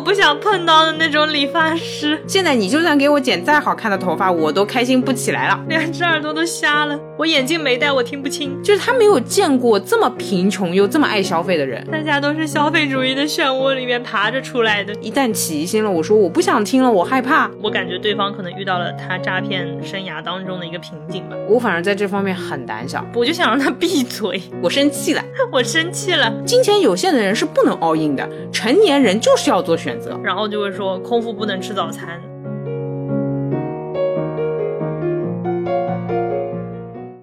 我不想碰到的那种理发师。现在你就算给我剪再好看的头发，我都开心不起来了。两只耳朵都瞎了，我眼镜没戴，我听不清。就是他没有见过这么贫穷又这么爱消费的人。大家都是消费主义的漩涡里面爬着出来的。一旦起疑心了，我说我不想听了，我害怕。我感觉对方可能遇到了他诈骗生涯当中的一个瓶颈吧。我反而在这方面很胆小，我就想让他闭嘴。我生气了，我生气了。金钱有限的人是不能 all in 的，成年人就是要做选择。然后就会说空腹不能吃早餐。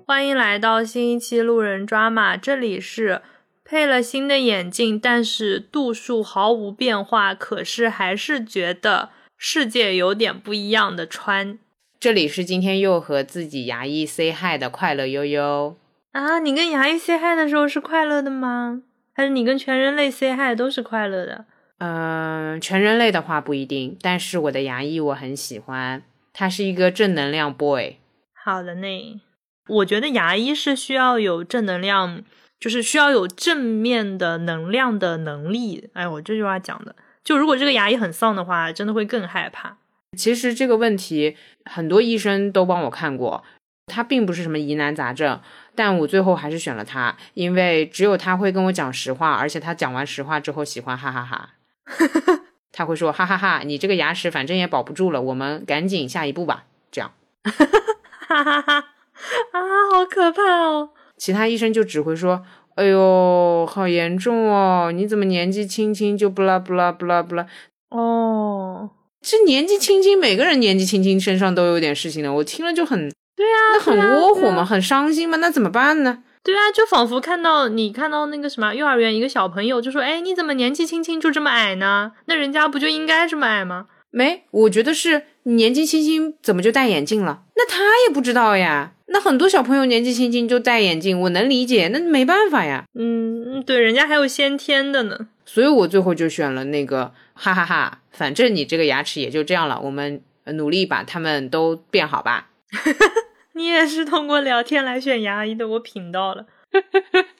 欢迎来到新一期路人抓马，这里是配了新的眼镜，但是度数毫无变化，可是还是觉得世界有点不一样的川。这里是今天又和自己牙医 say hi 的快乐悠悠啊！你跟牙医 say hi 的时候是快乐的吗？还是你跟全人类 say hi 都是快乐的？嗯，全人类的话不一定，但是我的牙医我很喜欢，他是一个正能量 boy。好的呢，我觉得牙医是需要有正能量，就是需要有正面的能量的能力。哎，我这句话讲的，就如果这个牙医很丧的话，真的会更害怕。其实这个问题很多医生都帮我看过，他并不是什么疑难杂症，但我最后还是选了他，因为只有他会跟我讲实话，而且他讲完实话之后喜欢哈哈哈。他会说哈哈哈，你这个牙齿反正也保不住了，我们赶紧下一步吧。这样，哈哈哈 啊，好可怕哦！其他医生就只会说，哎呦，好严重哦！你怎么年纪轻轻就不啦不啦不啦不啦？哦，这年纪轻轻，每个人年纪轻轻身上都有点事情的，我听了就很对啊，那很窝火嘛，很伤心嘛，那怎么办呢？对啊，就仿佛看到你看到那个什么幼儿园一个小朋友，就说：“哎，你怎么年纪轻轻就这么矮呢？那人家不就应该这么矮吗？”没，我觉得是年纪轻轻怎么就戴眼镜了？那他也不知道呀。那很多小朋友年纪轻轻就戴眼镜，我能理解，那没办法呀。嗯，对，人家还有先天的呢。所以我最后就选了那个，哈哈哈，反正你这个牙齿也就这样了，我们努力把它们都变好吧。你也是通过聊天来选牙医的，我品到了。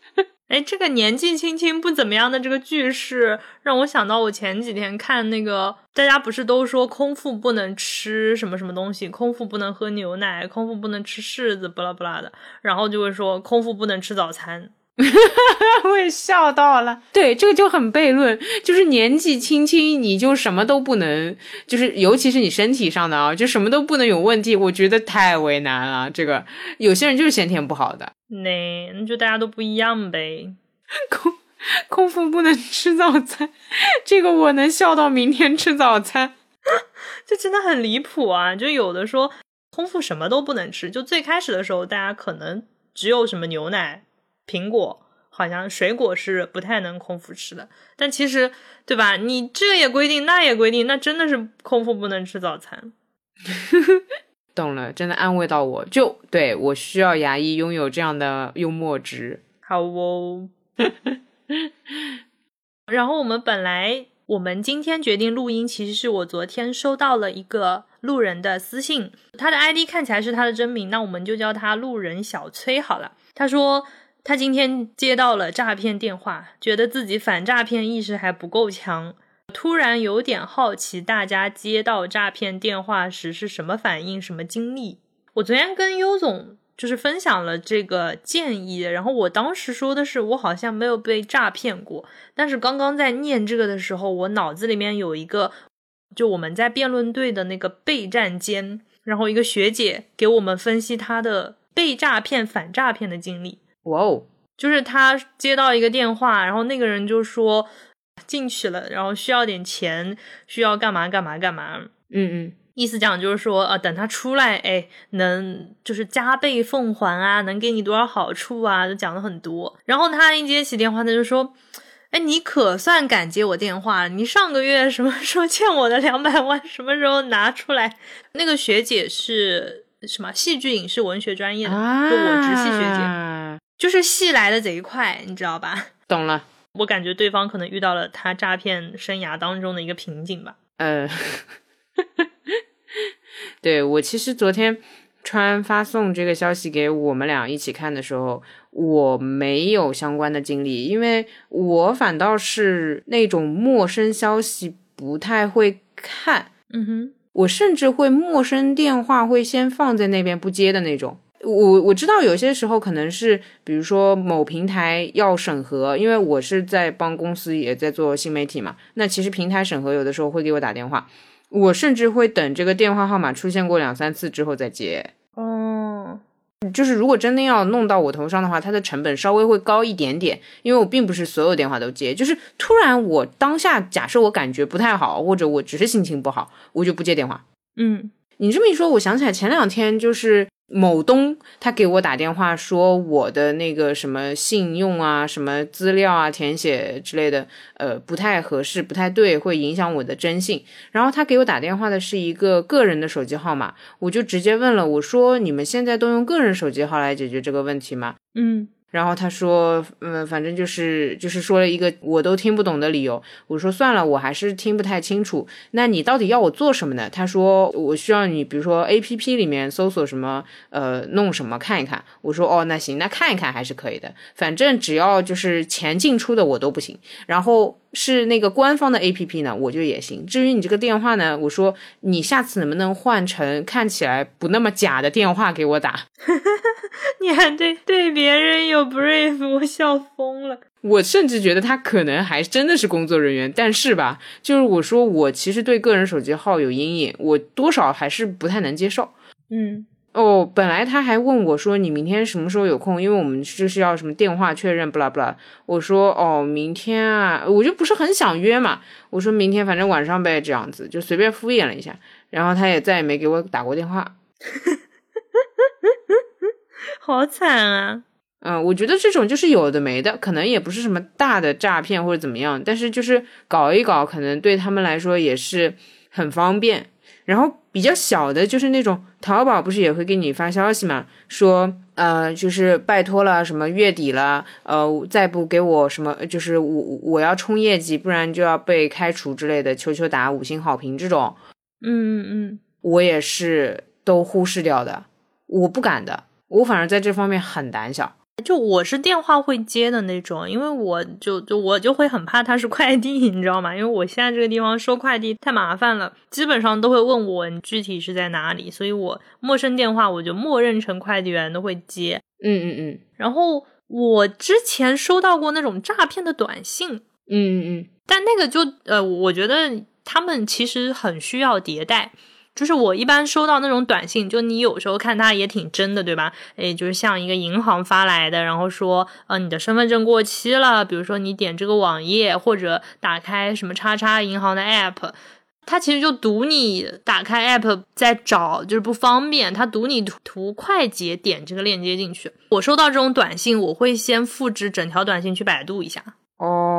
哎，这个年纪轻轻不怎么样的这个句式，让我想到我前几天看那个，大家不是都说空腹不能吃什么什么东西，空腹不能喝牛奶，空腹不能吃柿子，不拉不拉的，然后就会说空腹不能吃早餐。我也笑到了，对，这个就很悖论，就是年纪轻轻你就什么都不能，就是尤其是你身体上的啊，就什么都不能有问题，我觉得太为难了。这个有些人就是先天不好的，那那就大家都不一样呗。空空腹不能吃早餐，这个我能笑到明天吃早餐，这真的很离谱啊！就有的说空腹什么都不能吃，就最开始的时候大家可能只有什么牛奶。苹果好像水果是不太能空腹吃的，但其实对吧？你这也规定，那也规定，那真的是空腹不能吃早餐。懂了，真的安慰到我，就对我需要牙医拥有这样的幽默值。好哦。然后我们本来我们今天决定录音，其实是我昨天收到了一个路人的私信，他的 ID 看起来是他的真名，那我们就叫他路人小崔好了。他说。他今天接到了诈骗电话，觉得自己反诈骗意识还不够强，突然有点好奇，大家接到诈骗电话时是什么反应、什么经历？我昨天跟优总就是分享了这个建议，然后我当时说的是我好像没有被诈骗过，但是刚刚在念这个的时候，我脑子里面有一个，就我们在辩论队的那个备战间，然后一个学姐给我们分析她的被诈骗、反诈骗的经历。哇哦！就是他接到一个电话，然后那个人就说进去了，然后需要点钱，需要干嘛干嘛干嘛。嗯嗯，意思讲就是说，呃，等他出来，哎，能就是加倍奉还啊，能给你多少好处啊，就讲了很多。然后他一接起电话，他就说，哎，你可算敢接我电话，你上个月什么时候欠我的两百万，什么时候拿出来？那个学姐是什么戏剧影视文学专业的，就我直系学姐。就是戏来的贼快，你知道吧？懂了。我感觉对方可能遇到了他诈骗生涯当中的一个瓶颈吧。呃，对我其实昨天川发送这个消息给我们俩一起看的时候，我没有相关的经历，因为我反倒是那种陌生消息不太会看，嗯哼，我甚至会陌生电话会先放在那边不接的那种。我我知道有些时候可能是，比如说某平台要审核，因为我是在帮公司也在做新媒体嘛。那其实平台审核有的时候会给我打电话，我甚至会等这个电话号码出现过两三次之后再接。哦，就是如果真的要弄到我头上的话，它的成本稍微会高一点点，因为我并不是所有电话都接。就是突然我当下假设我感觉不太好，或者我只是心情不好，我就不接电话。嗯，你这么一说，我想起来前两天就是某东他给我打电话说我的那个什么信用啊、什么资料啊填写之类的，呃，不太合适、不太对，会影响我的征信。然后他给我打电话的是一个个人的手机号码，我就直接问了，我说你们现在都用个人手机号来解决这个问题吗？嗯，然后他说，嗯，反正就是就是说了一个我都听不懂的理由。我说算了，我还是听不太清楚。那你到底要我做什么呢？他说我需要你，比如说 A P P 里面搜索什么，呃，弄什么看一看。我说哦，那行，那看一看还是可以的。反正只要就是钱进出的我都不行。然后是那个官方的 A P P 呢，我就也行。至于你这个电话呢，我说你下次能不能换成看起来不那么假的电话给我打？你还对对别人有 brief，我笑疯了。我甚至觉得他可能还真的是工作人员，但是吧，就是我说我其实对个人手机号有阴影，我多少还是不太能接受。嗯哦，本来他还问我说你明天什么时候有空，因为我们就是要什么电话确认，不啦不啦。我说哦，明天啊，我就不是很想约嘛。我说明天反正晚上呗，这样子就随便敷衍了一下，然后他也再也没给我打过电话。好惨啊！嗯，我觉得这种就是有的没的，可能也不是什么大的诈骗或者怎么样，但是就是搞一搞，可能对他们来说也是很方便。然后比较小的，就是那种淘宝不是也会给你发消息嘛，说呃，就是拜托了，什么月底了，呃，再不给我什么，就是我我要冲业绩，不然就要被开除之类的，求求打五星好评这种，嗯嗯嗯我也是都忽视掉的，我不敢的，我反而在这方面很胆小。就我是电话会接的那种，因为我就就我就会很怕他是快递，你知道吗？因为我现在这个地方收快递太麻烦了，基本上都会问我你具体是在哪里，所以我陌生电话我就默认成快递员都会接。嗯嗯嗯然后我之前收到过那种诈骗的短信，嗯嗯嗯，但那个就呃，我觉得他们其实很需要迭代。就是我一般收到那种短信，就你有时候看它也挺真的，对吧？诶，就是像一个银行发来的，然后说，呃，你的身份证过期了，比如说你点这个网页或者打开什么叉叉银行的 app，它其实就赌你打开 app 在找，就是不方便，它赌你图图快捷点这个链接进去。我收到这种短信，我会先复制整条短信去百度一下。哦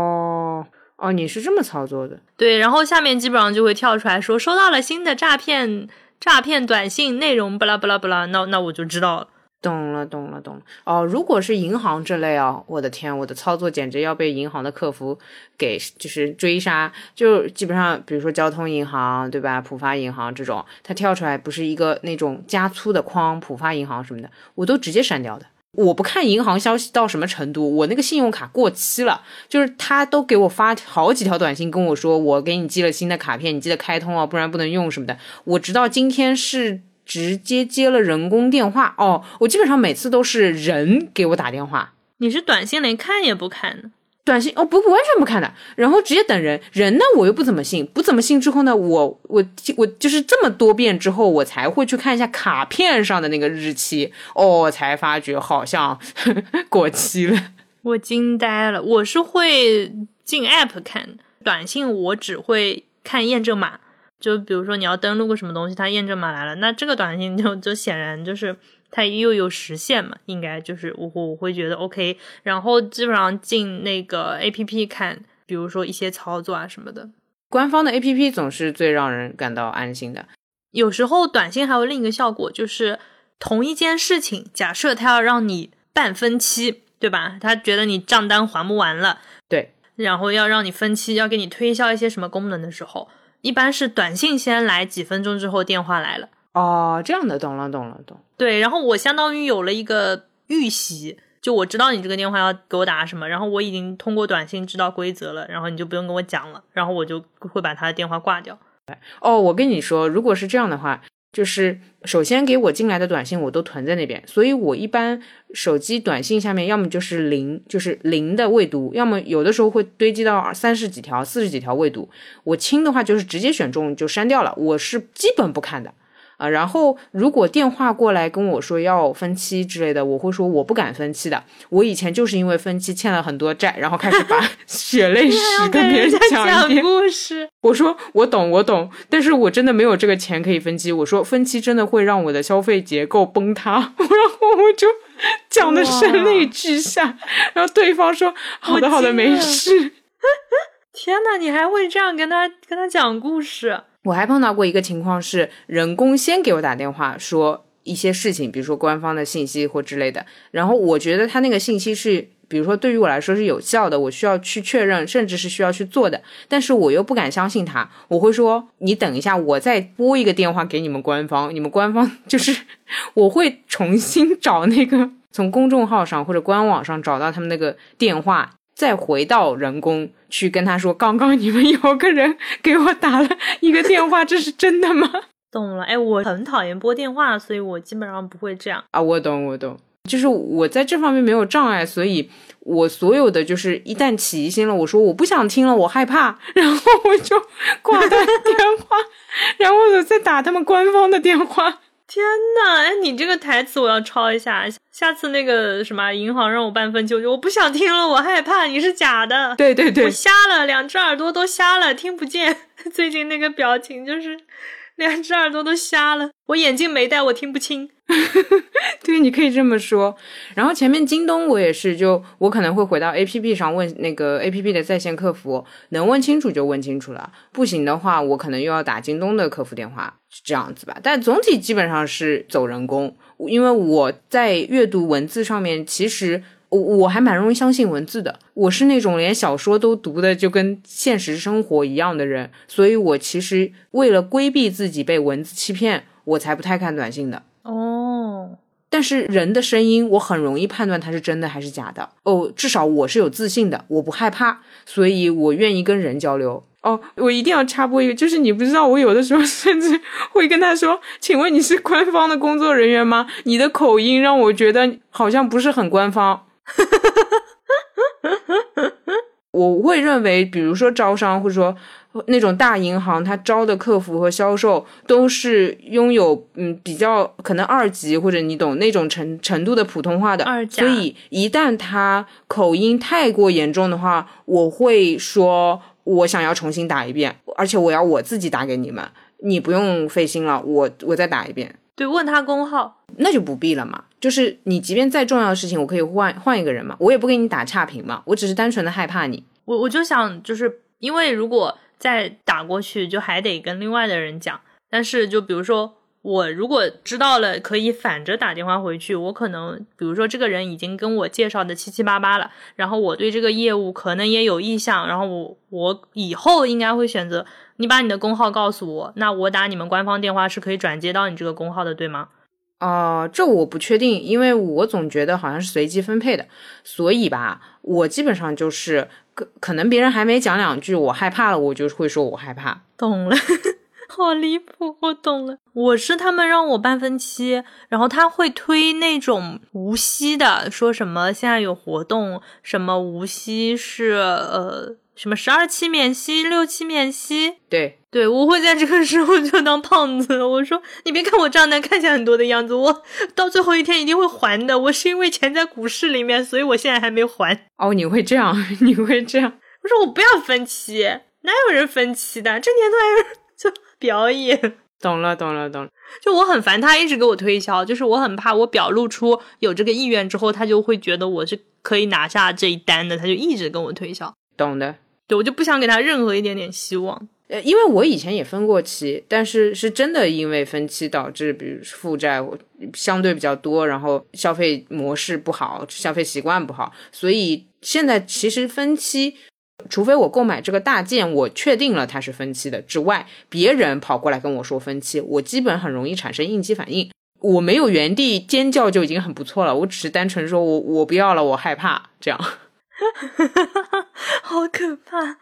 哦，你是这么操作的？对，然后下面基本上就会跳出来说收到了新的诈骗诈骗短信内容，巴拉巴拉巴拉，那那我就知道了。懂了，懂了，懂了。哦，如果是银行这类啊，我的天，我的操作简直要被银行的客服给就是追杀。就基本上，比如说交通银行，对吧？浦发银行这种，它跳出来不是一个那种加粗的框，浦发银行什么的，我都直接删掉的。我不看银行消息到什么程度，我那个信用卡过期了，就是他都给我发好几条短信跟我说，我给你寄了新的卡片，你记得开通哦，不然不能用什么的。我直到今天是直接接了人工电话哦，我基本上每次都是人给我打电话，你是短信连看也不看的？短信哦不不完全不看的，然后直接等人，人呢我又不怎么信，不怎么信之后呢，我我我就是这么多遍之后，我才会去看一下卡片上的那个日期，哦，才发觉好像 过期了。我惊呆了，我是会进 app 看短信，我只会看验证码。就比如说你要登录个什么东西，它验证码来了，那这个短信就就显然就是它又有实现嘛，应该就是我我会觉得 OK，然后基本上进那个 app 看，比如说一些操作啊什么的。官方的 A P P 总是最让人感到安心的。有时候短信还有另一个效果，就是同一件事情，假设他要让你办分期，对吧？他觉得你账单还不完了，对，然后要让你分期，要给你推销一些什么功能的时候，一般是短信先来，几分钟之后电话来了。哦，这样的，懂了，懂了，懂。对，然后我相当于有了一个预习，就我知道你这个电话要给我打什么，然后我已经通过短信知道规则了，然后你就不用跟我讲了，然后我就会把他的电话挂掉。哦，我跟你说，如果是这样的话，就是首先给我进来的短信我都囤在那边，所以我一般手机短信下面要么就是零，就是零的未读，要么有的时候会堆积到三十几条、四十几条未读。我清的话就是直接选中就删掉了，我是基本不看的。啊，然后如果电话过来跟我说要分期之类的，我会说我不敢分期的。我以前就是因为分期欠了很多债，然后开始把 血泪史跟别人讲一遍。故事，我说我懂，我懂，但是我真的没有这个钱可以分期。我说分期真的会让我的消费结构崩塌，然后我就讲的声泪俱下。然后对方说好的，好的，没事。天呐，你还会这样跟他跟他讲故事？我还碰到过一个情况是，人工先给我打电话说一些事情，比如说官方的信息或之类的，然后我觉得他那个信息是，比如说对于我来说是有效的，我需要去确认，甚至是需要去做的，但是我又不敢相信他，我会说你等一下，我再拨一个电话给你们官方，你们官方 就是我会重新找那个从公众号上或者官网上找到他们那个电话。再回到人工去跟他说，刚刚你们有个人 给我打了一个电话，这是真的吗？懂了，哎，我很讨厌拨电话，所以我基本上不会这样啊。我懂，我懂，就是我在这方面没有障碍，所以我所有的就是一旦起疑心了，我说我不想听了，我害怕，然后我就挂断电话，然后我再打他们官方的电话。天呐，哎，你这个台词我要抄一下。下次那个什么银行让我办分期，我不想听了，我害怕你是假的。对对对，我瞎了，两只耳朵都瞎了，听不见。最近那个表情就是。两只耳朵都瞎了，我眼镜没戴，我听不清。对，你可以这么说。然后前面京东我也是，就我可能会回到 A P P 上问那个 A P P 的在线客服，能问清楚就问清楚了，不行的话我可能又要打京东的客服电话，这样子吧。但总体基本上是走人工，因为我在阅读文字上面其实。我我还蛮容易相信文字的，我是那种连小说都读的就跟现实生活一样的人，所以我其实为了规避自己被文字欺骗，我才不太看短信的。哦，但是人的声音，我很容易判断它是真的还是假的。哦，至少我是有自信的，我不害怕，所以我愿意跟人交流。哦，我一定要插播一个，就是你不知道，我有的时候 甚至会跟他说：“请问你是官方的工作人员吗？你的口音让我觉得好像不是很官方。”哈哈哈哈哈！我会认为，比如说招商，或者说那种大银行，他招的客服和销售都是拥有嗯比较可能二级或者你懂那种程程度的普通话的。二所以一旦他口音太过严重的话，我会说我想要重新打一遍，而且我要我自己打给你们，你不用费心了，我我再打一遍。对，问他工号，那就不必了嘛。就是你，即便再重要的事情，我可以换换一个人嘛，我也不给你打差评嘛。我只是单纯的害怕你。我我就想，就是因为如果再打过去，就还得跟另外的人讲。但是就比如说，我如果知道了，可以反着打电话回去，我可能比如说这个人已经跟我介绍的七七八八了，然后我对这个业务可能也有意向，然后我我以后应该会选择。你把你的工号告诉我，那我打你们官方电话是可以转接到你这个工号的，对吗？哦，这我不确定，因为我总觉得好像是随机分配的，所以吧，我基本上就是可可能别人还没讲两句，我害怕了，我就会说我害怕。懂了，好离谱，我懂了。我是他们让我办分期，然后他会推那种无息的，说什么现在有活动，什么无息是呃。什么十二期免息，六期免息？对对，我会在这个时候就当胖子。我说，你别看我账单看起来很多的样子，我到最后一天一定会还的。我是因为钱在股市里面，所以我现在还没还。哦，你会这样？你会这样？我说我不要分期，哪有人分期的？这年头还有人 就表演？懂了，懂了，懂了。就我很烦他一直给我推销，就是我很怕我表露出有这个意愿之后，他就会觉得我是可以拿下这一单的，他就一直跟我推销。懂的。对，我就不想给他任何一点点希望。呃，因为我以前也分过期，但是是真的因为分期导致，比如负债相对比较多，然后消费模式不好，消费习惯不好，所以现在其实分期，除非我购买这个大件，我确定了它是分期的之外，别人跑过来跟我说分期，我基本很容易产生应激反应。我没有原地尖叫就已经很不错了，我只是单纯说我我不要了，我害怕这样。好可怕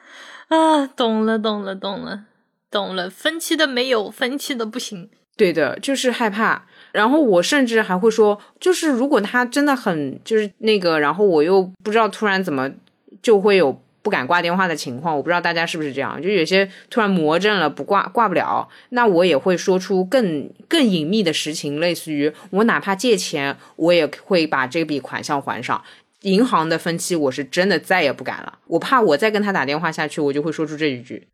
啊！懂了，懂了，懂了，懂了。分期的没有，分期的不行。对的，就是害怕。然后我甚至还会说，就是如果他真的很就是那个，然后我又不知道突然怎么就会有不敢挂电话的情况。我不知道大家是不是这样，就有些突然魔怔了，不挂挂不了，那我也会说出更更隐秘的实情，类似于我哪怕借钱，我也会把这笔款项还上。银行的分期，我是真的再也不敢了。我怕我再跟他打电话下去，我就会说出这一句。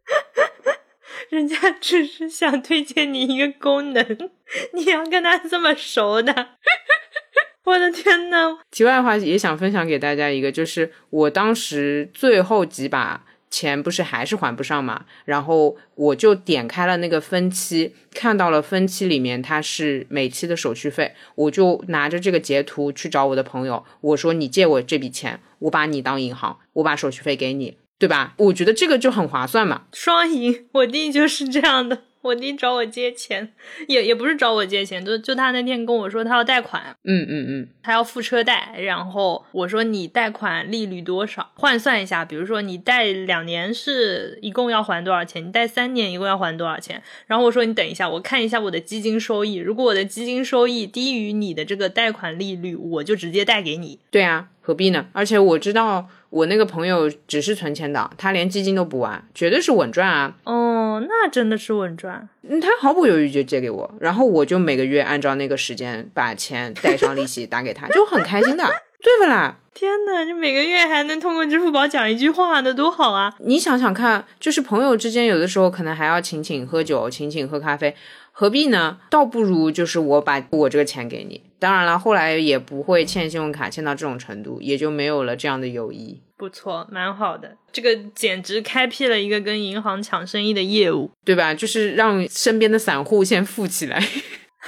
人家只是想推荐你一个功能，你要跟他这么熟的？我的天呐！题外话也想分享给大家一个，就是我当时最后几把。钱不是还是还不上嘛？然后我就点开了那个分期，看到了分期里面它是每期的手续费，我就拿着这个截图去找我的朋友，我说你借我这笔钱，我把你当银行，我把手续费给你，对吧？我觉得这个就很划算嘛，双赢。我弟就是这样的。我弟找我借钱，也也不是找我借钱，就就他那天跟我说他要贷款，嗯嗯嗯，他要付车贷，然后我说你贷款利率多少？换算一下，比如说你贷两年是一共要还多少钱？你贷三年一共要还多少钱？然后我说你等一下，我看一下我的基金收益，如果我的基金收益低于你的这个贷款利率，我就直接贷给你。对啊，何必呢？而且我知道。我那个朋友只是存钱的，他连基金都不玩，绝对是稳赚啊！哦，那真的是稳赚。嗯，他毫不犹豫就借给我，然后我就每个月按照那个时间把钱带上利息打给他，就很开心的，对不啦？天呐，你每个月还能通过支付宝讲一句话，那多好啊！你想想看，就是朋友之间有的时候可能还要请请喝酒，请请喝咖啡。何必呢？倒不如就是我把我这个钱给你。当然了，后来也不会欠信用卡欠到这种程度，也就没有了这样的友谊。不错，蛮好的。这个简直开辟了一个跟银行抢生意的业务，对吧？就是让身边的散户先富起来。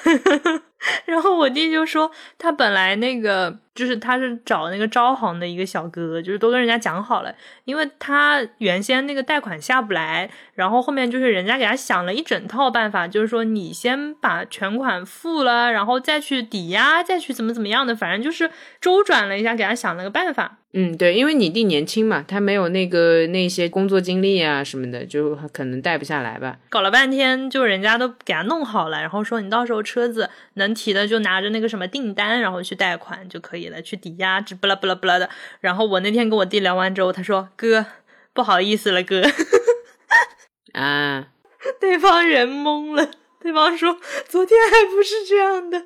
然后我弟就说，他本来那个就是他是找那个招行的一个小哥，就是都跟人家讲好了，因为他原先那个贷款下不来，然后后面就是人家给他想了一整套办法，就是说你先把全款付了，然后再去抵押，再去怎么怎么样的，反正就是周转了一下，给他想了个办法。嗯，对，因为你弟年轻嘛，他没有那个那些工作经历啊什么的，就可能贷不下来吧。搞了半天，就人家都给他弄好了，然后说你到时候车子能提的就拿着那个什么订单，然后去贷款就可以了，去抵押，这不啦不啦不啦的。然后我那天跟我弟聊完之后，他说：“哥，不好意思了，哥。”啊，对方人懵了，对方说：“昨天还不是这样的。”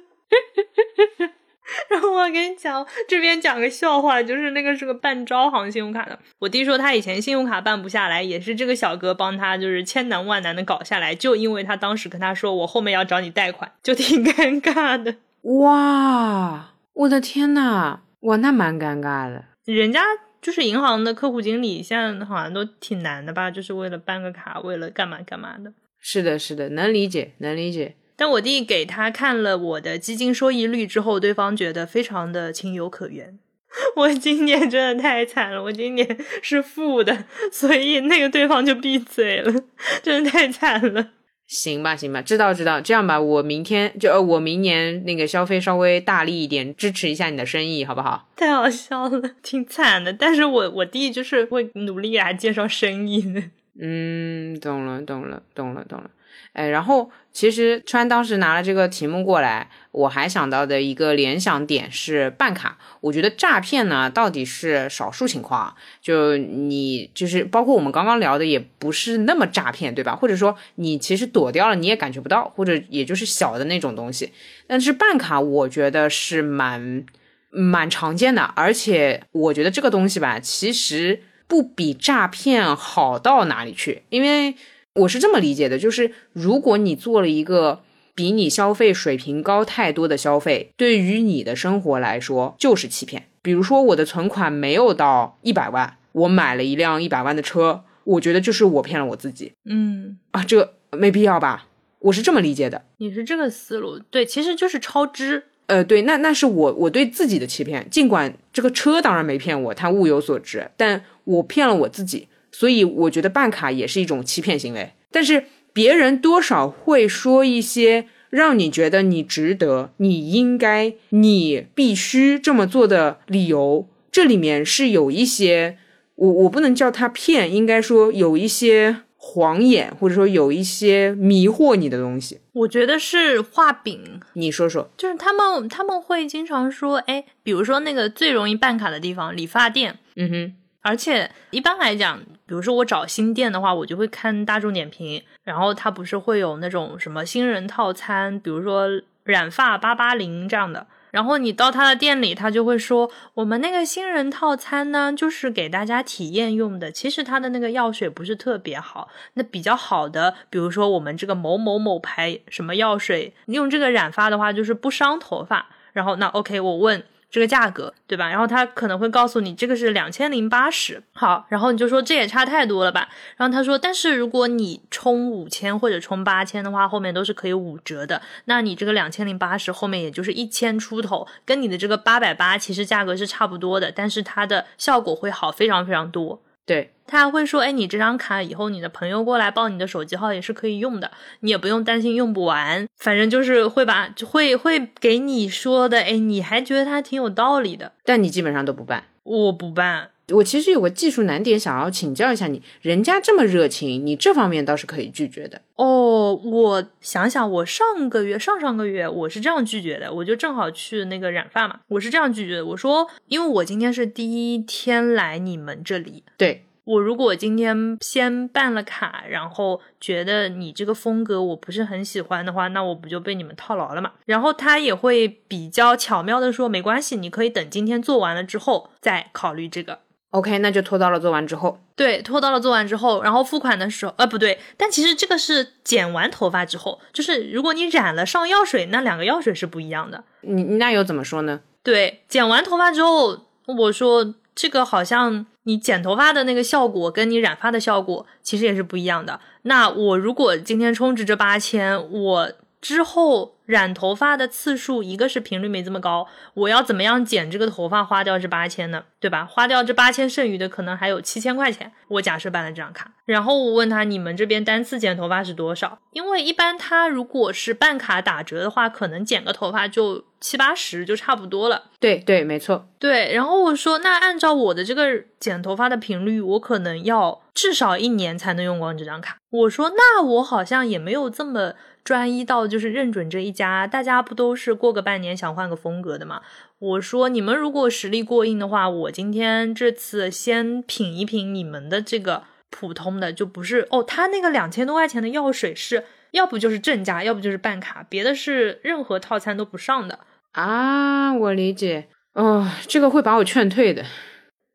然后我跟你讲，这边讲个笑话，就是那个是个办招行信用卡的。我弟说他以前信用卡办不下来，也是这个小哥帮他，就是千难万难的搞下来，就因为他当时跟他说我后面要找你贷款，就挺 尴尬的。哇，我的天呐，哇，那蛮尴尬的。人家就是银行的客户经理，现在好像都挺难的吧？就是为了办个卡，为了干嘛干嘛的。是的，是的，能理解，能理解。但我弟给他看了我的基金收益率之后，对方觉得非常的情有可原。我今年真的太惨了，我今年是负的，所以那个对方就闭嘴了，真的太惨了。行吧，行吧，知道知道，这样吧，我明天就呃，我明年那个消费稍微大力一点，支持一下你的生意，好不好？太好笑了，挺惨的，但是我我弟就是会努力给他介绍生意的。嗯，懂了，懂了，懂了，懂了。哎，然后其实川当时拿了这个题目过来，我还想到的一个联想点是办卡。我觉得诈骗呢，到底是少数情况，就你就是包括我们刚刚聊的，也不是那么诈骗，对吧？或者说你其实躲掉了，你也感觉不到，或者也就是小的那种东西。但是办卡，我觉得是蛮蛮常见的，而且我觉得这个东西吧，其实不比诈骗好到哪里去，因为。我是这么理解的，就是如果你做了一个比你消费水平高太多的消费，对于你的生活来说就是欺骗。比如说我的存款没有到一百万，我买了一辆一百万的车，我觉得就是我骗了我自己。嗯啊，这没必要吧？我是这么理解的。你是这个思路，对，其实就是超支。呃，对，那那是我我对自己的欺骗。尽管这个车当然没骗我，它物有所值，但我骗了我自己。所以我觉得办卡也是一种欺骗行为，但是别人多少会说一些让你觉得你值得、你应该、你必须这么做的理由，这里面是有一些，我我不能叫他骗，应该说有一些晃眼，或者说有一些迷惑你的东西。我觉得是画饼，你说说，就是他们他们会经常说，哎，比如说那个最容易办卡的地方，理发店，嗯哼。而且一般来讲，比如说我找新店的话，我就会看大众点评，然后它不是会有那种什么新人套餐，比如说染发八八零这样的。然后你到他的店里，他就会说，我们那个新人套餐呢，就是给大家体验用的。其实他的那个药水不是特别好，那比较好的，比如说我们这个某某某牌什么药水，用这个染发的话就是不伤头发。然后那 OK，我问。这个价格对吧？然后他可能会告诉你这个是两千零八十，好，然后你就说这也差太多了吧？然后他说，但是如果你充五千或者充八千的话，后面都是可以五折的。那你这个两千零八十后面也就是一千出头，跟你的这个八百八其实价格是差不多的，但是它的效果会好非常非常多。对。他还会说：“哎，你这张卡以后你的朋友过来报你的手机号也是可以用的，你也不用担心用不完。反正就是会把会会给你说的，哎，你还觉得他挺有道理的。但你基本上都不办，我不办。我其实有个技术难点想要请教一下你，人家这么热情，你这方面倒是可以拒绝的。哦，我想想，我上个月上上个月我是这样拒绝的，我就正好去那个染发嘛，我是这样拒绝的，我说，因为我今天是第一天来你们这里，对。”我如果今天先办了卡，然后觉得你这个风格我不是很喜欢的话，那我不就被你们套牢了嘛？然后他也会比较巧妙的说，没关系，你可以等今天做完了之后再考虑这个。OK，那就拖到了做完之后。对，拖到了做完之后，然后付款的时候，呃，不对，但其实这个是剪完头发之后，就是如果你染了上药水，那两个药水是不一样的。你那又怎么说呢？对，剪完头发之后，我说。这个好像你剪头发的那个效果跟你染发的效果其实也是不一样的。那我如果今天充值这八千，我之后染头发的次数，一个是频率没这么高，我要怎么样剪这个头发花掉这八千呢？对吧？花掉这八千，剩余的可能还有七千块钱。我假设办了这张卡，然后我问他你们这边单次剪头发是多少？因为一般他如果是办卡打折的话，可能剪个头发就。七八十就差不多了，对对，没错，对。然后我说，那按照我的这个剪头发的频率，我可能要至少一年才能用光这张卡。我说，那我好像也没有这么专一到就是认准这一家，大家不都是过个半年想换个风格的吗？我说，你们如果实力过硬的话，我今天这次先品一品你们的这个普通的，就不是哦，他那个两千多块钱的药水是。要不就是正价，要不就是办卡，别的是任何套餐都不上的啊！我理解哦，这个会把我劝退的。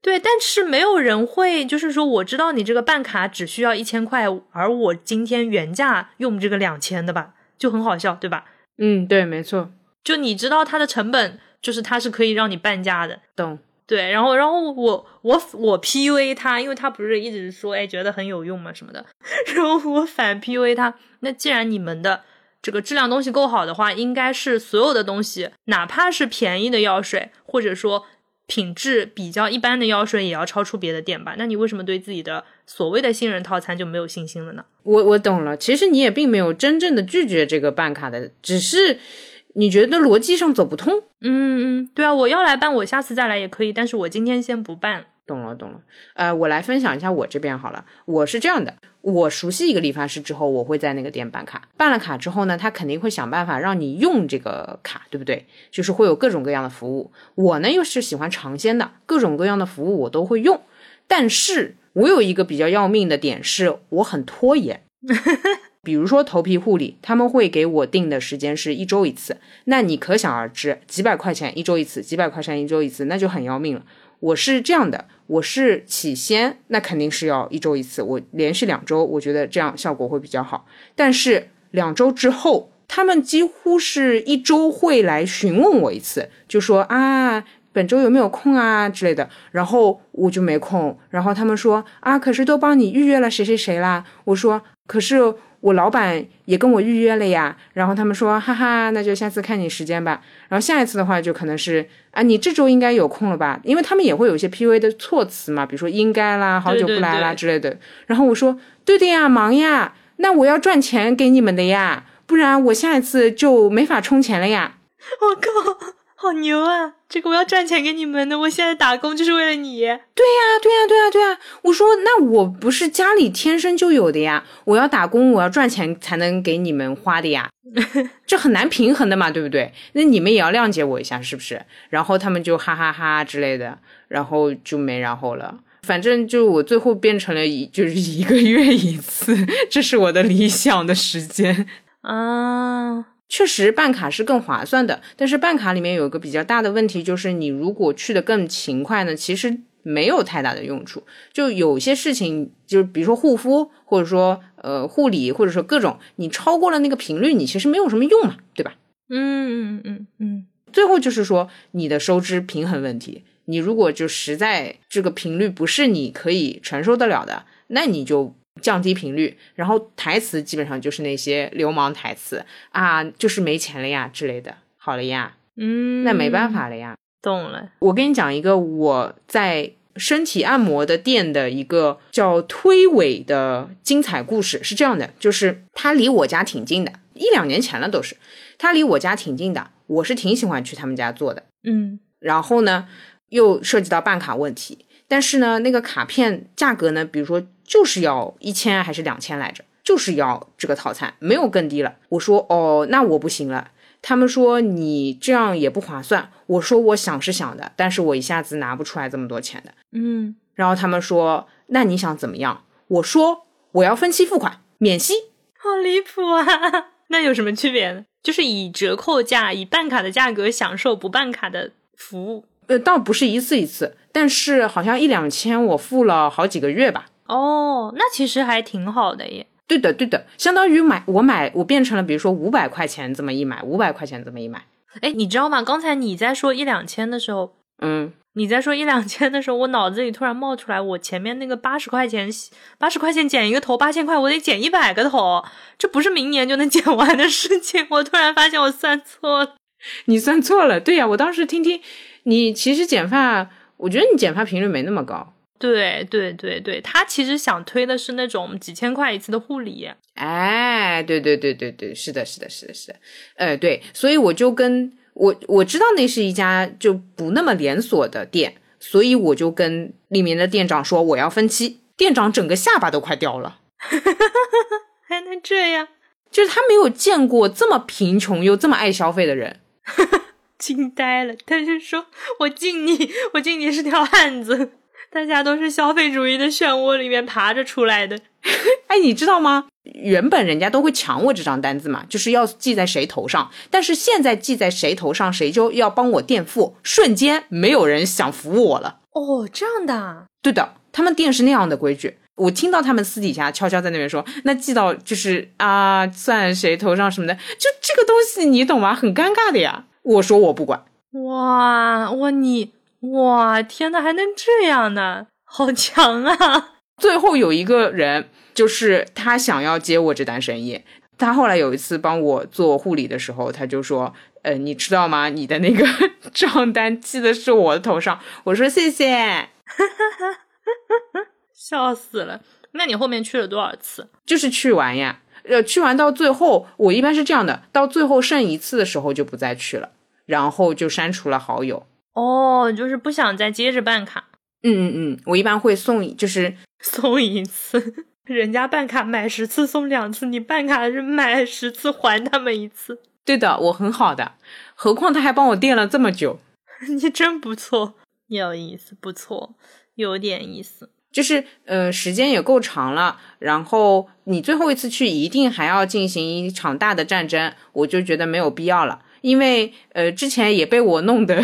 对，但是没有人会，就是说我知道你这个办卡只需要一千块，而我今天原价用这个两千的吧，就很好笑，对吧？嗯，对，没错。就你知道它的成本，就是它是可以让你半价的，懂？对，然后，然后我我我 PUA 他，因为他不是一直说，哎，觉得很有用嘛什么的，然后我反 PUA 他。那既然你们的这个质量东西够好的话，应该是所有的东西，哪怕是便宜的药水，或者说品质比较一般的药水，也要超出别的店吧？那你为什么对自己的所谓的新人套餐就没有信心了呢？我我懂了，其实你也并没有真正的拒绝这个办卡的，只是。你觉得逻辑上走不通？嗯嗯，对啊，我要来办，我下次再来也可以，但是我今天先不办。懂了懂了，呃，我来分享一下我这边好了。我是这样的，我熟悉一个理发师之后，我会在那个店办卡。办了卡之后呢，他肯定会想办法让你用这个卡，对不对？就是会有各种各样的服务。我呢又是喜欢尝鲜的，各种各样的服务我都会用。但是我有一个比较要命的点，是我很拖延。比如说头皮护理，他们会给我定的时间是一周一次，那你可想而知，几百块钱一周一次，几百块钱一周一次，那就很要命了。我是这样的，我是起先那肯定是要一周一次，我连续两周，我觉得这样效果会比较好。但是两周之后，他们几乎是一周会来询问我一次，就说啊，本周有没有空啊之类的，然后我就没空，然后他们说啊，可是都帮你预约了谁谁谁啦，我说可是。我老板也跟我预约了呀，然后他们说，哈哈，那就下次看你时间吧。然后下一次的话，就可能是啊，你这周应该有空了吧？因为他们也会有一些 P U A 的措辞嘛，比如说应该啦，好久不来啦之类的。然后我说，对的呀，忙呀，那我要赚钱给你们的呀，不然我下一次就没法充钱了呀。我靠！好牛啊！这个我要赚钱给你们的，我现在打工就是为了你。对呀，对呀，对呀，对呀！我说，那我不是家里天生就有的呀？我要打工，我要赚钱才能给你们花的呀，这很难平衡的嘛，对不对？那你们也要谅解我一下，是不是？然后他们就哈哈哈之类的，然后就没然后了。反正就我最后变成了一就是一个月一次，这是我的理想的时间 啊。确实办卡是更划算的，但是办卡里面有一个比较大的问题，就是你如果去的更勤快呢，其实没有太大的用处。就有些事情，就是比如说护肤，或者说呃护理，或者说各种，你超过了那个频率，你其实没有什么用嘛，对吧？嗯嗯嗯嗯。最后就是说你的收支平衡问题，你如果就实在这个频率不是你可以承受得了的，那你就。降低频率，然后台词基本上就是那些流氓台词啊，就是没钱了呀之类的。好了呀，嗯，那没办法了呀。懂了。我跟你讲一个我在身体按摩的店的一个叫推诿的精彩故事，是这样的，就是他离我家挺近的，一两年前了都是，他离我家挺近的，我是挺喜欢去他们家做的。嗯，然后呢，又涉及到办卡问题。但是呢，那个卡片价格呢，比如说就是要一千还是两千来着，就是要这个套餐，没有更低了。我说哦，那我不行了。他们说你这样也不划算。我说我想是想的，但是我一下子拿不出来这么多钱的。嗯，然后他们说那你想怎么样？我说我要分期付款，免息。好离谱啊！那有什么区别呢？就是以折扣价，以办卡的价格享受不办卡的服务。呃，倒不是一次一次，但是好像一两千我付了好几个月吧。哦，那其实还挺好的耶。对的，对的，相当于买我买我变成了，比如说五百块钱这么一买，五百块钱这么一买。哎，你知道吗？刚才你在说一两千的时候，嗯，你在说一两千的时候，我脑子里突然冒出来，我前面那个八十块钱，八十块钱剪一个头八千块，我得剪一百个头，这不是明年就能 剪完的事情。我突然发现我算错了，你算错了。对呀，我当时听听。你其实剪发，我觉得你剪发频率没那么高。对对对对，他其实想推的是那种几千块一次的护理。哎，对对对对对，是的，是的，是的，是的。呃，对，所以我就跟我我知道那是一家就不那么连锁的店，所以我就跟里面的店长说我要分期。店长整个下巴都快掉了，还能这样？就是他没有见过这么贫穷又这么爱消费的人。惊呆了，他就说：“我敬你，我敬你是条汉子。大家都是消费主义的漩涡里面爬着出来的。哎，你知道吗？原本人家都会抢我这张单子嘛，就是要记在谁头上。但是现在记在谁头上，谁就要帮我垫付。瞬间没有人想服务我了。哦，这样的？对的，他们店是那样的规矩。我听到他们私底下悄悄在那边说，那记到就是啊，算谁头上什么的，就这个东西你懂吗？很尴尬的呀。”我说我不管，哇哇你哇天呐，还能这样呢？好强啊！最后有一个人，就是他想要接我这单生意。他后来有一次帮我做护理的时候，他就说：“呃，你知道吗？你的那个 账单记的是我的头上。”我说：“谢谢。”笑死了！那你后面去了多少次？就是去玩呀。呃，去完到最后，我一般是这样的，到最后剩一次的时候就不再去了，然后就删除了好友。哦，就是不想再接着办卡。嗯嗯嗯，我一般会送，就是 送一次，人家办卡买十次送两次，你办卡是买十次还他们一次。对的，我很好的，何况他还帮我垫了这么久，你真不错，有意思，不错，有点意思。就是呃，时间也够长了，然后你最后一次去一定还要进行一场大的战争，我就觉得没有必要了，因为呃，之前也被我弄得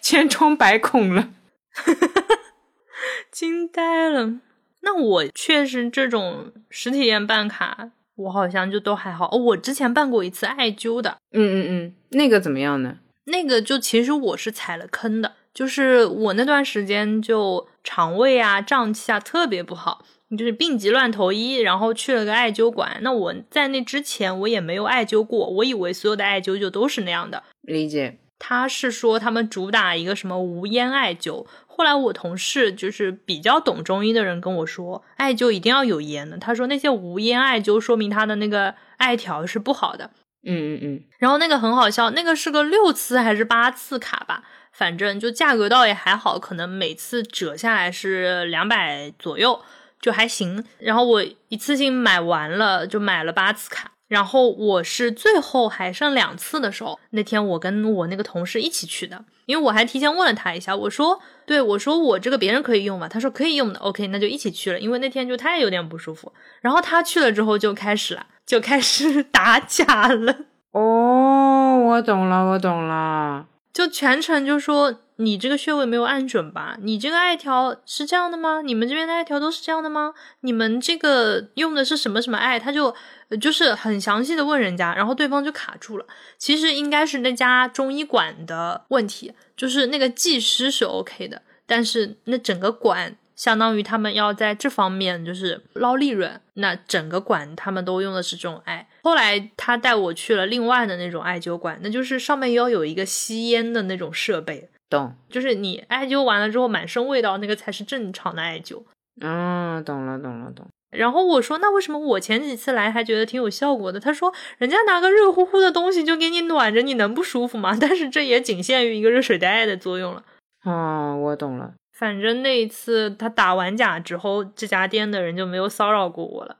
千疮百孔了，惊呆了。那我确实这种实体店办卡，我好像就都还好。哦，我之前办过一次艾灸的，嗯嗯嗯，那个怎么样呢？那个就其实我是踩了坑的。就是我那段时间就肠胃啊、胀气啊特别不好，就是病急乱投医，然后去了个艾灸馆。那我在那之前我也没有艾灸过，我以为所有的艾灸就都是那样的。理解。他是说他们主打一个什么无烟艾灸。后来我同事就是比较懂中医的人跟我说，艾灸一定要有烟的。他说那些无烟艾灸说明他的那个艾条是不好的。嗯嗯嗯。然后那个很好笑，那个是个六次还是八次卡吧，反正就价格倒也还好，可能每次折下来是两百左右，就还行。然后我一次性买完了，就买了八次卡。然后我是最后还剩两次的时候，那天我跟我那个同事一起去的，因为我还提前问了他一下，我说，对我说我这个别人可以用吗？他说可以用的，OK，那就一起去了，因为那天就他也有点不舒服。然后他去了之后就开始了，就开始 打假了。哦，我懂了，我懂了，就全程就说。你这个穴位没有按准吧？你这个艾条是这样的吗？你们这边的艾条都是这样的吗？你们这个用的是什么什么艾？他就就是很详细的问人家，然后对方就卡住了。其实应该是那家中医馆的问题，就是那个技师是 OK 的，但是那整个馆相当于他们要在这方面就是捞利润，那整个馆他们都用的是这种艾。后来他带我去了另外的那种艾灸馆，那就是上面要有一个吸烟的那种设备。懂，就是你艾灸完了之后满身味道，那个才是正常的艾灸。嗯，懂了，懂了，懂。然后我说，那为什么我前几次来还觉得挺有效果的？他说，人家拿个热乎乎的东西就给你暖着，你能不舒服吗？但是这也仅限于一个热水袋的作用了。哦，我懂了。反正那一次他打完假之后，这家店的人就没有骚扰过我了。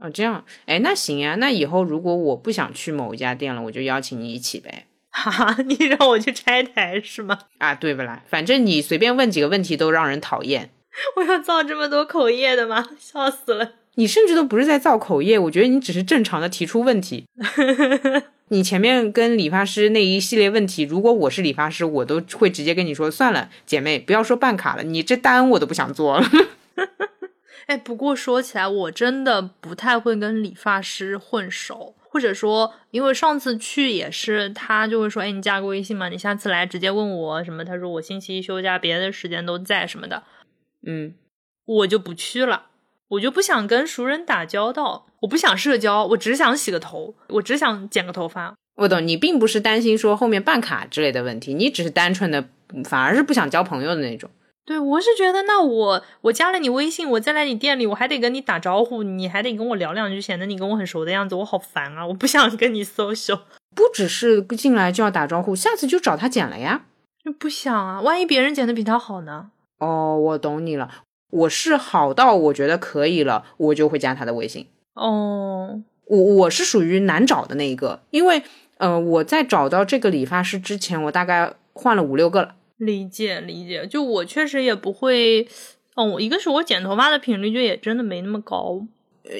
哦，这样，哎，那行呀。那以后如果我不想去某一家店了，我就邀请你一起呗。哈，你让我去拆台是吗？啊，对不啦？反正你随便问几个问题都让人讨厌。我要造这么多口业的吗？笑死了！你甚至都不是在造口业，我觉得你只是正常的提出问题。你前面跟理发师那一系列问题，如果我是理发师，我都会直接跟你说，算了，姐妹，不要说办卡了，你这单我都不想做了。哎，不过说起来，我真的不太会跟理发师混熟。或者说，因为上次去也是，他就会说：“哎，你加个微信嘛，你下次来直接问我什么。”他说：“我星期一休假，别的时间都在什么的。”嗯，我就不去了，我就不想跟熟人打交道，我不想社交，我只想洗个头，我只想剪个头发。我懂，你并不是担心说后面办卡之类的问题，你只是单纯的，反而是不想交朋友的那种。对，我是觉得，那我我加了你微信，我再来你店里，我还得跟你打招呼，你还得跟我聊两句，显得你跟我很熟的样子，我好烦啊！我不想跟你 social。不只是进来就要打招呼，下次就找他剪了呀。不想啊，万一别人剪的比他好呢？哦，我懂你了。我是好到我觉得可以了，我就会加他的微信。哦，我我是属于难找的那一个，因为呃，我在找到这个理发师之前，我大概换了五六个了。理解理解，就我确实也不会，哦，一个是我剪头发的频率就也真的没那么高，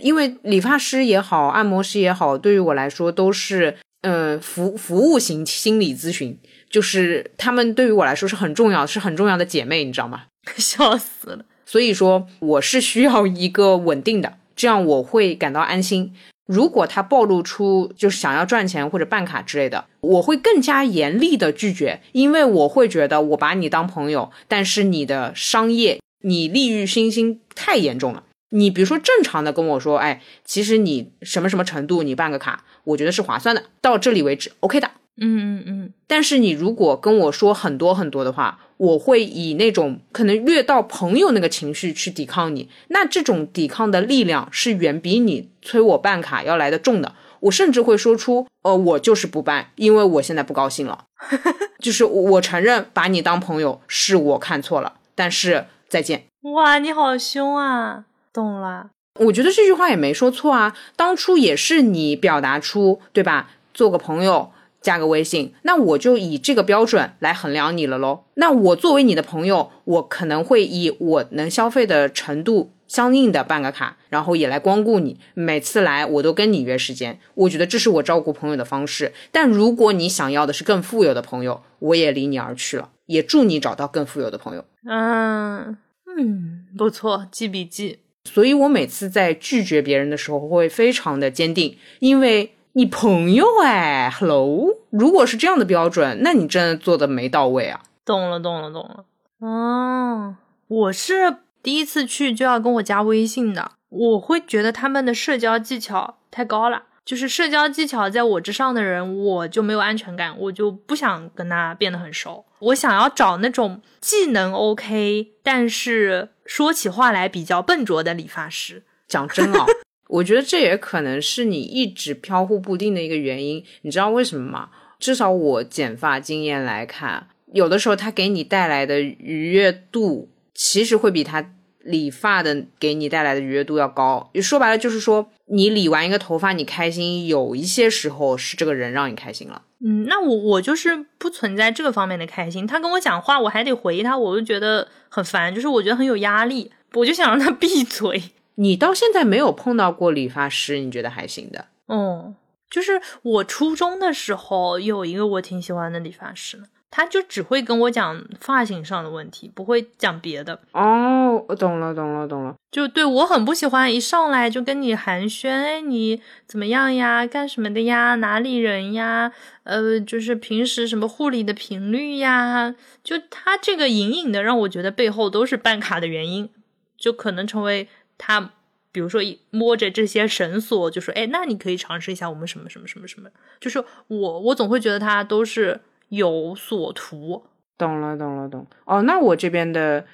因为理发师也好，按摩师也好，对于我来说都是呃服服务型心理咨询，就是他们对于我来说是很重要，是很重要的姐妹，你知道吗？笑死了，所以说我是需要一个稳定的，这样我会感到安心。如果他暴露出就是想要赚钱或者办卡之类的，我会更加严厉的拒绝，因为我会觉得我把你当朋友，但是你的商业你利欲熏心太严重了。你比如说正常的跟我说，哎，其实你什么什么程度你办个卡，我觉得是划算的，到这里为止，OK 的。嗯嗯嗯。但是你如果跟我说很多很多的话，我会以那种可能略到朋友那个情绪去抵抗你，那这种抵抗的力量是远比你催我办卡要来的重的。我甚至会说出，呃，我就是不办，因为我现在不高兴了。就是我承认把你当朋友是我看错了，但是再见。哇，你好凶啊！懂了。我觉得这句话也没说错啊，当初也是你表达出，对吧？做个朋友。加个微信，那我就以这个标准来衡量你了喽。那我作为你的朋友，我可能会以我能消费的程度相应的办个卡，然后也来光顾你。每次来我都跟你约时间，我觉得这是我照顾朋友的方式。但如果你想要的是更富有的朋友，我也离你而去了。也祝你找到更富有的朋友。嗯嗯，不错，记笔记。所以我每次在拒绝别人的时候会非常的坚定，因为。你朋友哎，Hello，如果是这样的标准，那你真的做的没到位啊。懂了，懂了，懂了。哦，我是第一次去就要跟我加微信的，我会觉得他们的社交技巧太高了。就是社交技巧在我之上的人，我就没有安全感，我就不想跟他变得很熟。我想要找那种技能 OK，但是说起话来比较笨拙的理发师。讲真哦，我觉得这也可能是你一直飘忽不定的一个原因。你知道为什么吗？至少我剪发经验来看，有的时候他给你带来的愉悦度，其实会比他。理发的给你带来的愉悦度要高，说白了就是说，你理完一个头发你开心，有一些时候是这个人让你开心了。嗯，那我我就是不存在这个方面的开心。他跟我讲话，我还得回他，我就觉得很烦，就是我觉得很有压力，我就想让他闭嘴。你到现在没有碰到过理发师，你觉得还行的？嗯，就是我初中的时候有一个我挺喜欢的理发师。他就只会跟我讲发型上的问题，不会讲别的。哦，我懂了，懂了，懂了。就对我很不喜欢，一上来就跟你寒暄，哎，你怎么样呀？干什么的呀？哪里人呀？呃，就是平时什么护理的频率呀？就他这个隐隐的让我觉得背后都是办卡的原因，就可能成为他，比如说摸着这些绳索，就说，哎，那你可以尝试一下我们什么什么什么什么。就是我，我总会觉得他都是。有所图，懂了，懂了，懂。哦，那我这边的，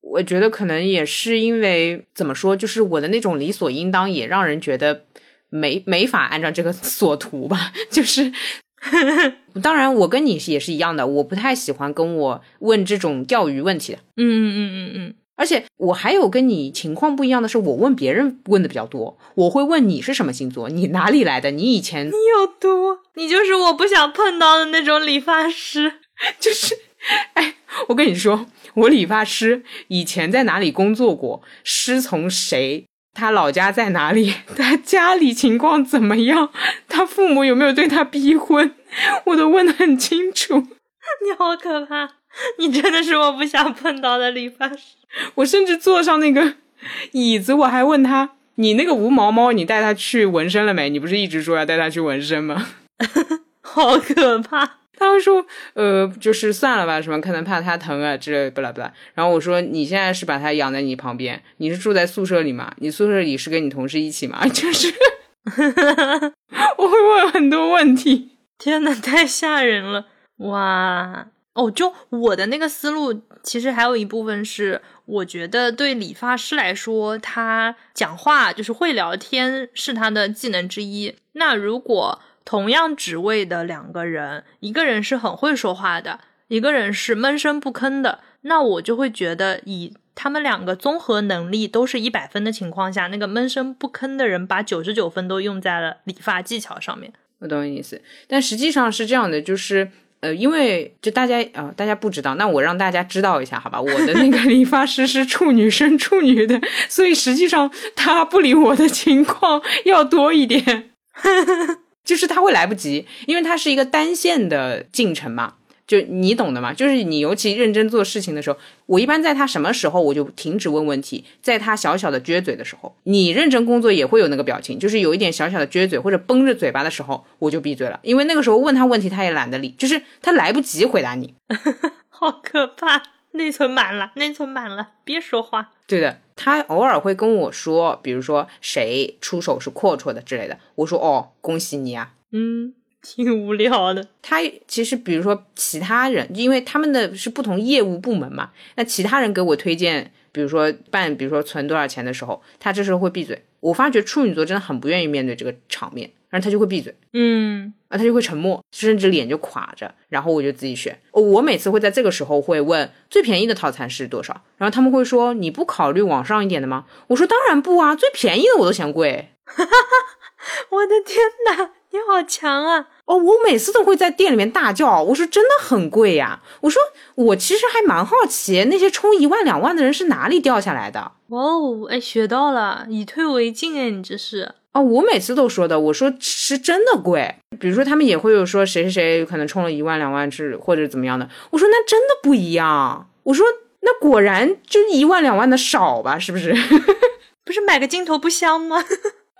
我觉得可能也是因为怎么说，就是我的那种理所应当，也让人觉得没没法按照这个 所图吧。就是，当然，我跟你也是一样的，我不太喜欢跟我问这种钓鱼问题的。嗯嗯嗯嗯嗯。而且我还有跟你情况不一样的是，我问别人问的比较多。我会问你是什么星座，你哪里来的，你以前你有毒，你就是我不想碰到的那种理发师。就是，哎，我跟你说，我理发师以前在哪里工作过，师从谁，他老家在哪里，他家里情况怎么样，他父母有没有对他逼婚，我都问的很清楚。你好可怕，你真的是我不想碰到的理发师。我甚至坐上那个椅子，我还问他：“你那个无毛猫，你带它去纹身了没？你不是一直说要带它去纹身吗？” 好可怕！他说：“呃，就是算了吧，什么可能怕它疼啊之类，不啦不啦。”然后我说：“你现在是把它养在你旁边？你是住在宿舍里吗？你宿舍里是跟你同事一起吗？”就是，我会问很多问题。天呐，太吓人了！哇哦，就我的那个思路，其实还有一部分是。我觉得对理发师来说，他讲话就是会聊天是他的技能之一。那如果同样职位的两个人，一个人是很会说话的，一个人是闷声不吭的，那我就会觉得，以他们两个综合能力都是一百分的情况下，那个闷声不吭的人把九十九分都用在了理发技巧上面。我懂你意思，但实际上是这样的，就是。呃，因为就大家啊，大家不知道，那我让大家知道一下，好吧？我的那个理发师是处女生处女的，所以实际上他不理我的情况要多一点，就是他会来不及，因为他是一个单线的进程嘛。就你懂的嘛，就是你尤其认真做事情的时候，我一般在他什么时候我就停止问问题，在他小小的撅嘴的时候，你认真工作也会有那个表情，就是有一点小小的撅嘴或者绷着嘴巴的时候，我就闭嘴了，因为那个时候问他问题他也懒得理，就是他来不及回答你，好可怕，内存满了，内存满了，别说话。对的，他偶尔会跟我说，比如说谁出手是阔绰的之类的，我说哦，恭喜你啊，嗯。挺无聊的。他其实，比如说其他人，因为他们的是不同业务部门嘛，那其他人给我推荐，比如说办，比如说存多少钱的时候，他这时候会闭嘴。我发觉处女座真的很不愿意面对这个场面，然后他就会闭嘴，嗯，啊，他就会沉默，甚至脸就垮着，然后我就自己选。我每次会在这个时候会问最便宜的套餐是多少，然后他们会说你不考虑往上一点的吗？我说当然不啊，最便宜的我都嫌贵。哈哈哈我的天哪！你好强啊！哦，我每次都会在店里面大叫，我说真的很贵呀！我说我其实还蛮好奇，那些充一万两万的人是哪里掉下来的？哇哦，哎，学到了，以退为进哎，你这是哦，我每次都说的，我说是真的贵。比如说他们也会有说谁谁谁可能充了一万两万是或者怎么样的，我说那真的不一样。我说那果然就一万两万的少吧，是不是？不是买个镜头不香吗？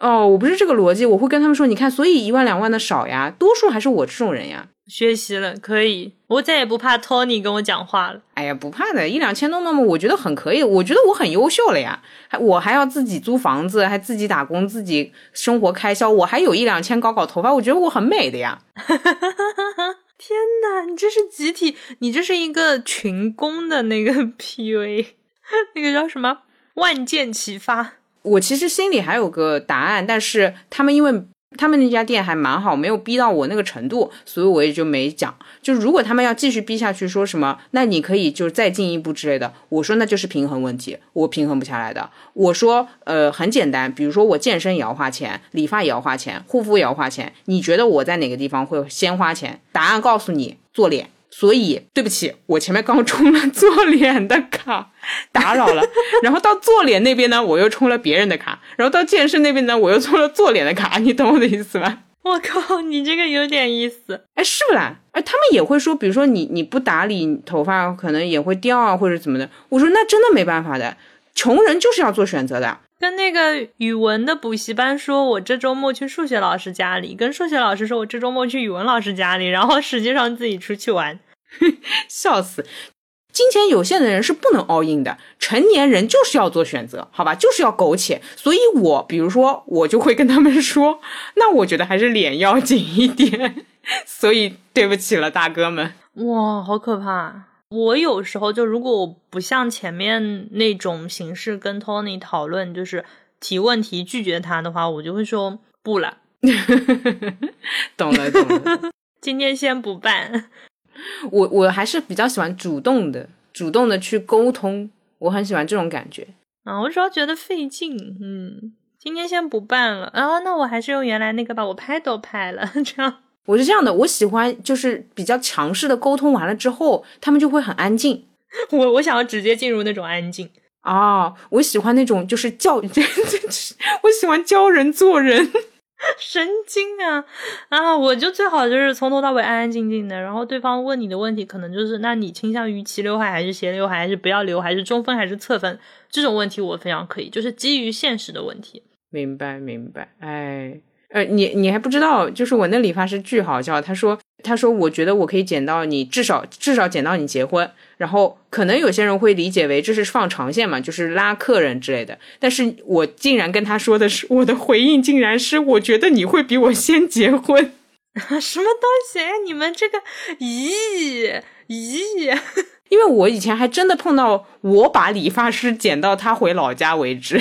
哦，我不是这个逻辑，我会跟他们说，你看，所以一万两万的少呀，多数还是我这种人呀。学习了，可以，我再也不怕托尼跟我讲话了。哎呀，不怕的，一两千弄弄嘛，我觉得很可以，我觉得我很优秀了呀。还我还要自己租房子，还自己打工，自己生活开销，我还有一两千搞搞头发，我觉得我很美的呀。天呐，你这是集体，你这是一个群攻的那个 PUA，那个叫什么？万箭齐发。我其实心里还有个答案，但是他们因为他们那家店还蛮好，没有逼到我那个程度，所以我也就没讲。就如果他们要继续逼下去，说什么，那你可以就再进一步之类的。我说那就是平衡问题，我平衡不下来的。我说，呃，很简单，比如说我健身也要花钱，理发也要花钱，护肤也要花钱。你觉得我在哪个地方会先花钱？答案告诉你，做脸。所以对不起，我前面刚充了做脸的卡，打扰了。然后到做脸那边呢，我又充了别人的卡。然后到健身那边呢，我又充了做脸的卡。你懂我的意思吗？我靠，你这个有点意思。哎，是不啦？哎，他们也会说，比如说你你不打理头发，可能也会掉啊，或者怎么的。我说那真的没办法的，穷人就是要做选择的。跟那个语文的补习班说，我这周末去数学老师家里；跟数学老师说，我这周末去语文老师家里，然后实际上自己出去玩。笑死！金钱有限的人是不能 all in 的，成年人就是要做选择，好吧，就是要苟且。所以，我比如说，我就会跟他们说，那我觉得还是脸要紧一点。所以，对不起了，大哥们。哇，好可怕！我有时候就如果我不像前面那种形式跟 Tony 讨论，就是提问题拒绝他的话，我就会说不了。懂了，懂了。今天先不办。我我还是比较喜欢主动的，主动的去沟通，我很喜欢这种感觉啊。我主要觉得费劲，嗯，今天先不办了啊。那我还是用原来那个吧，我拍都拍了，这样。我是这样的，我喜欢就是比较强势的沟通完了之后，他们就会很安静。我我想要直接进入那种安静啊，我喜欢那种就是教，我喜欢教人做人。神经啊啊！我就最好就是从头到尾安安静静的，然后对方问你的问题可能就是，那你倾向于齐刘海还是斜刘海，还是不要留，还是中分还是侧分？这种问题我非常可以，就是基于现实的问题。明白明白，哎，呃，你你还不知道，就是我那理发师巨好笑，他说。他说：“我觉得我可以剪到你至少至少剪到你结婚，然后可能有些人会理解为这是放长线嘛，就是拉客人之类的。但是我竟然跟他说的是，我的回应竟然是我觉得你会比我先结婚，什么东西？你们这个咦咦？因为我以前还真的碰到我把理发师剪到他回老家为止，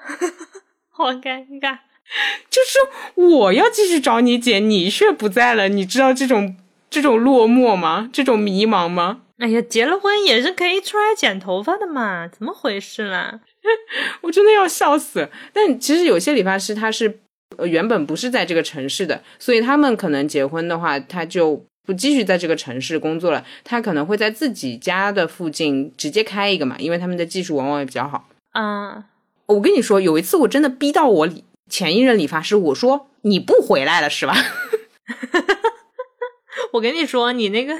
好尴尬。” 就是我要继续找你剪，你却不在了，你知道这种这种落寞吗？这种迷茫吗？哎呀，结了婚也是可以出来剪头发的嘛，怎么回事啦？我真的要笑死。但其实有些理发师他是原本不是在这个城市的，所以他们可能结婚的话，他就不继续在这个城市工作了，他可能会在自己家的附近直接开一个嘛，因为他们的技术往往也比较好。啊，我跟你说，有一次我真的逼到我理。前一任理发师，我说你不回来了是吧？我跟你说，你那个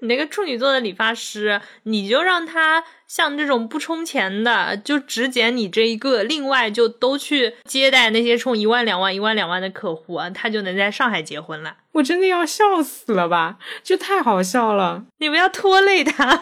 你那个处女座的理发师，你就让他像这种不充钱的，就只剪你这一个，另外就都去接待那些充一万两万一万两万的客户啊，他就能在上海结婚了。我真的要笑死了吧？就太好笑了，你不要拖累他。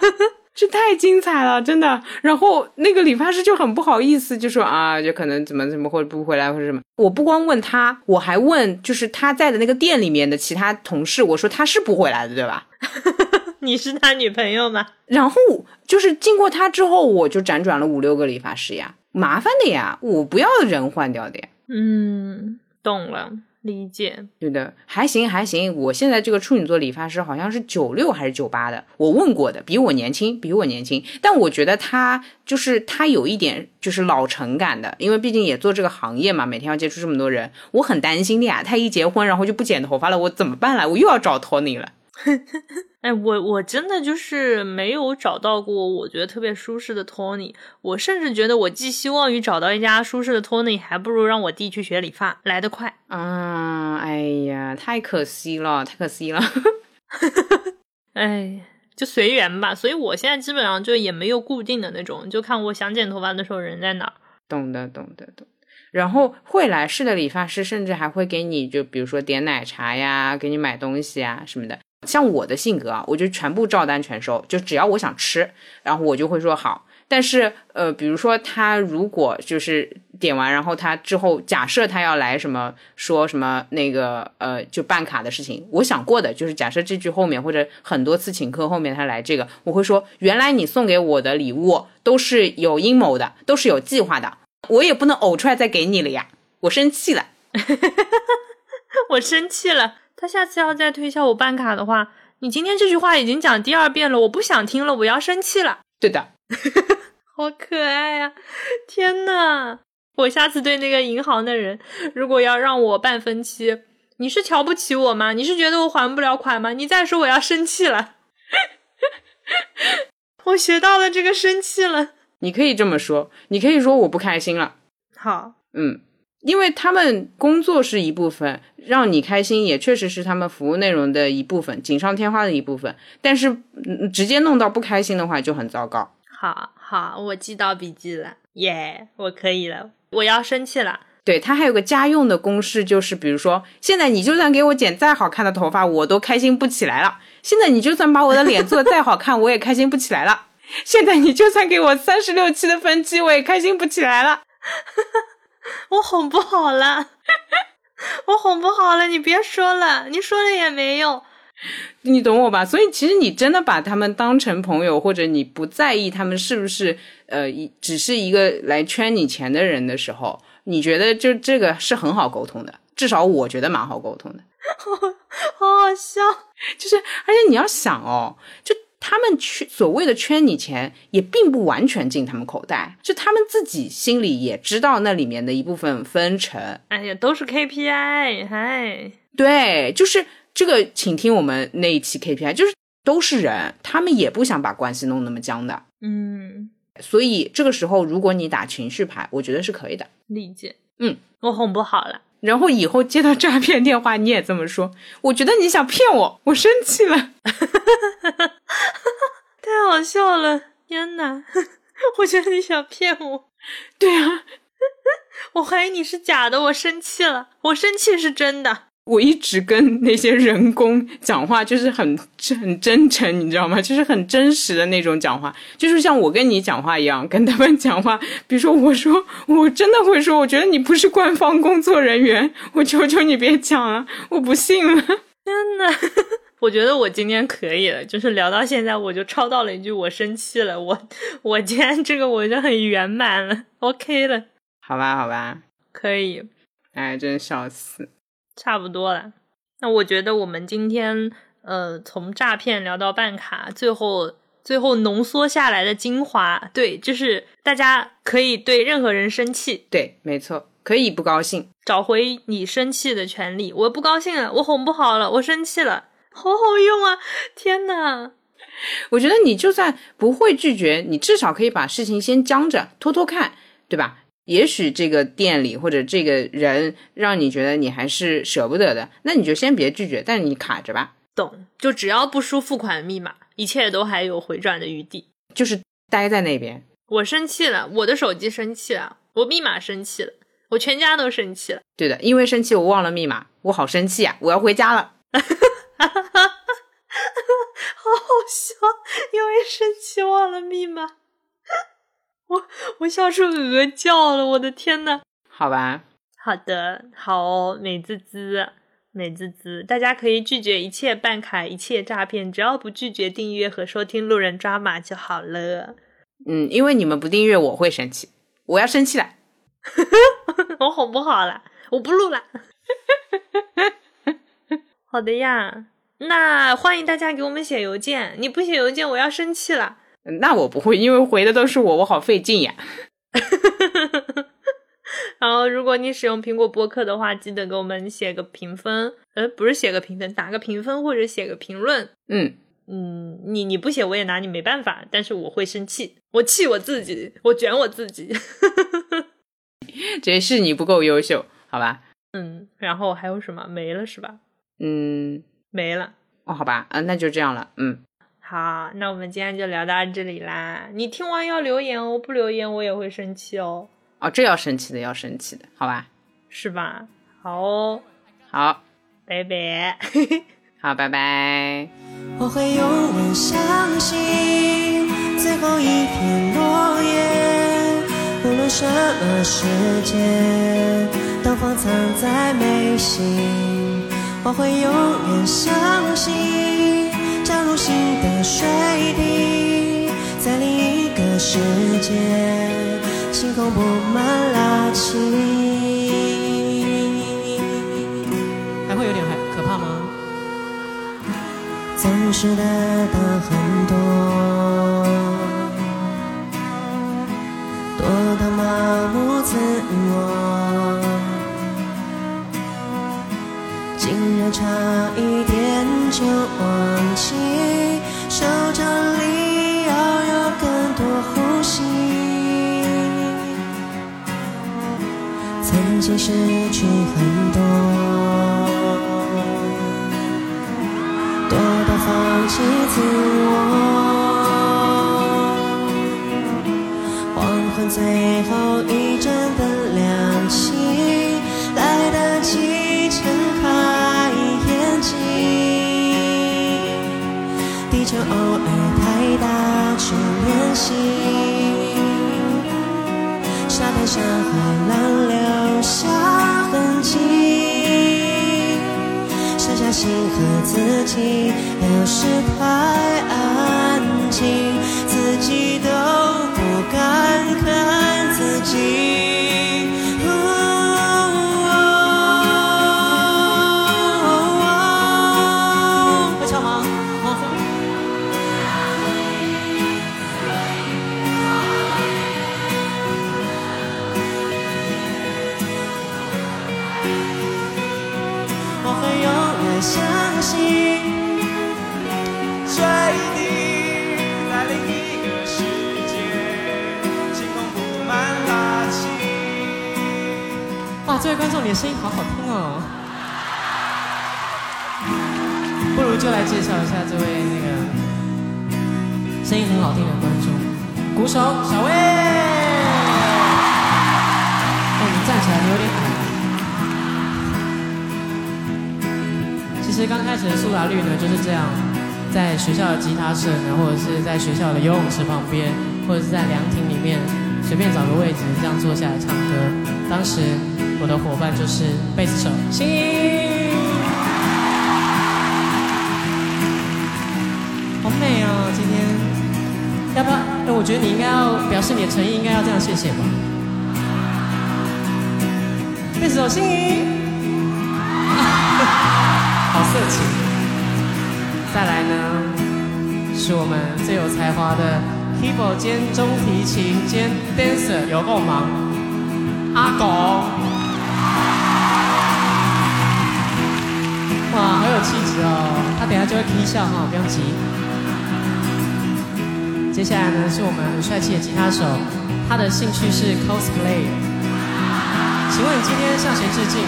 这太精彩了，真的。然后那个理发师就很不好意思，就说啊，就可能怎么怎么或者不回来或者什么。我不光问他，我还问就是他在的那个店里面的其他同事，我说他是不回来的，对吧？你是他女朋友吗？然后就是经过他之后，我就辗转了五六个理发师呀，麻烦的呀，我不要人换掉的呀。嗯，懂了。理解，对的，还行还行。我现在这个处女座理发师好像是九六还是九八的，我问过的，比我年轻，比我年轻。但我觉得他就是他有一点就是老成感的，因为毕竟也做这个行业嘛，每天要接触这么多人，我很担心的呀。他一结婚然后就不剪头发了，我怎么办了？我又要找托尼了。哎，我我真的就是没有找到过我觉得特别舒适的托尼。我甚至觉得，我寄希望于找到一家舒适的托尼，还不如让我弟去学理发来得快。啊，哎呀，太可惜了，太可惜了。哎，就随缘吧。所以我现在基本上就也没有固定的那种，就看我想剪头发的时候人在哪。懂的，懂的，懂。然后会来事的理发师，甚至还会给你就比如说点奶茶呀，给你买东西啊什么的。像我的性格啊，我就全部照单全收，就只要我想吃，然后我就会说好。但是呃，比如说他如果就是点完，然后他之后假设他要来什么说什么那个呃就办卡的事情，我想过的就是假设这句后面或者很多次请客后面他来这个，我会说原来你送给我的礼物都是有阴谋的，都是有计划的。我也不能呕出来再给你了呀！我生气了，我生气了。他下次要再推销我办卡的话，你今天这句话已经讲第二遍了，我不想听了，我要生气了。对的，好可爱呀！天呐，我下次对那个银行的人，如果要让我办分期，你是瞧不起我吗？你是觉得我还不了款吗？你再说我要生气了。我学到了这个生气了。你可以这么说，你可以说我不开心了。好，嗯，因为他们工作是一部分，让你开心也确实是他们服务内容的一部分，锦上添花的一部分。但是直接弄到不开心的话就很糟糕。好好，我记到笔记了，耶，我可以了，我要生气了。对他还有个家用的公式，就是比如说，现在你就算给我剪再好看的头发，我都开心不起来了。现在你就算把我的脸做再好看，我也开心不起来了。现在你就算给我三十六期的分期，我也开心不起来了。我哄不好了，我哄不好了，你别说了，你说了也没用。你懂我吧？所以其实你真的把他们当成朋友，或者你不在意他们是不是呃，一只是一个来圈你钱的人的时候，你觉得就这个是很好沟通的，至少我觉得蛮好沟通的。好好笑，就是而且你要想哦，就。他们圈所谓的圈你钱，也并不完全进他们口袋，就他们自己心里也知道那里面的一部分分成。哎呀，都是 KPI，嗨，对，就是这个，请听我们那一期 KPI，就是都是人，他们也不想把关系弄那么僵的。嗯，所以这个时候，如果你打情绪牌，我觉得是可以的。理解。嗯，我哄不好了。然后以后接到诈骗电话，你也这么说。我觉得你想骗我，我生气了。太好笑了！天呐，我觉得你想骗我。对啊，我怀疑你是假的，我生气了。我生气是真的。我一直跟那些人工讲话，就是很很真诚，你知道吗？就是很真实的那种讲话，就是像我跟你讲话一样，跟他们讲话。比如说，我说我真的会说，我觉得你不是官方工作人员，我求求你别讲了，我不信了。天呐，我觉得我今天可以了，就是聊到现在，我就抄到了一句，我生气了，我我今天这个我就很圆满了，OK 了。好吧，好吧，可以。哎，真笑死。差不多了，那我觉得我们今天呃从诈骗聊到办卡，最后最后浓缩下来的精华，对，就是大家可以对任何人生气，对，没错，可以不高兴，找回你生气的权利。我不高兴了，我哄不好了，我生气了，好好用啊！天呐，我觉得你就算不会拒绝，你至少可以把事情先僵着，拖拖看，对吧？也许这个店里或者这个人让你觉得你还是舍不得的，那你就先别拒绝，但是你卡着吧。懂，就只要不输付款密码，一切都还有回转的余地。就是待在那边。我生气了，我的手机生气了，我密码生气了，我全家都生气了。对的，因为生气我忘了密码，我好生气啊！我要回家了。好好笑，因为生气忘了密码。我 我笑出鹅叫了，我的天呐！好吧，好的，好美滋滋，美滋滋。大家可以拒绝一切办卡，一切诈骗，只要不拒绝订阅和收听路人抓马就好了。嗯，因为你们不订阅，我会生气，我要生气了。我哄不好了，我不录了。好的呀，那欢迎大家给我们写邮件，你不写邮件，我要生气了。那我不会，因为回的都是我，我好费劲呀。然后，如果你使用苹果播客的话，记得给我们写个评分，呃，不是写个评分，打个评分或者写个评论。嗯嗯，你你不写我也拿你没办法，但是我会生气，我气我自己，我卷我自己。这是你不够优秀，好吧？嗯，然后还有什么？没了是吧？嗯，没了。哦，好吧，嗯，那就这样了，嗯。好，那我们今天就聊到这里啦。你听完要留言哦，不留言我也会生气哦。哦，这要生气的，要生气的，好吧？是吧？好哦，好，拜拜。好，拜拜。我会永远相信最后一片落叶，无论什么时间都放藏在眉心。我会永远相信，降入心的水滴，在另一个世界，星空布满拉青。还会有点害可怕吗？总是得到很多，多到麻木自我，竟然差一点就忘记，失去很多。多到放弃自我。黄昏最后一盏灯亮起，来得及睁开眼睛。地球偶尔太大去练习，心和自己，有时太安静，自己都不敢看自己。位观众，你的声音好好听哦。不如就来介绍一下这位那个声音很好听的观众，鼓手小薇。哦，你站起来你有点矮。其实刚开始的苏打绿呢就是这样，在学校的吉他社呢，或者是在学校的游泳池旁边，或者是在凉亭里面，随便找个位置这样坐下来唱歌。当时我的伙伴就是贝斯手心怡，好美哦！今天要不要？我觉得你应该要表示你的诚意，应该要这样谢谢吧。贝斯手心怡。好色情。再来呢，是我们最有才华的 keyboard 兼中提琴兼 dancer，有够忙，阿狗。气质哦！他等下就会 k 笑哈，不用急。接下来呢，是我们很帅气的吉他手，他的兴趣是 cosplay。请问你今天向谁致敬？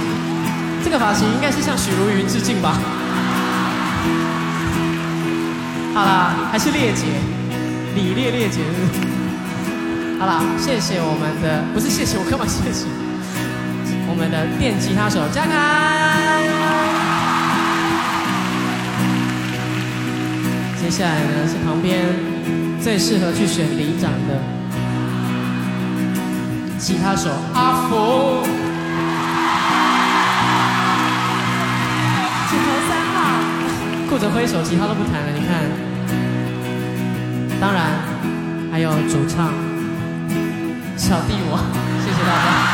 这个发型应该是向许茹芸致敬吧？好啦，还是烈姐，李烈烈姐。好啦，谢谢我们的，不是谢谢我干嘛谢谢？我们的电吉他手嘉凯。接下来呢是旁边最适合去选里长的吉他手阿福。指头三号，顾着挥手，其他都不弹了。你看，当然还有主唱小弟我，谢谢大家。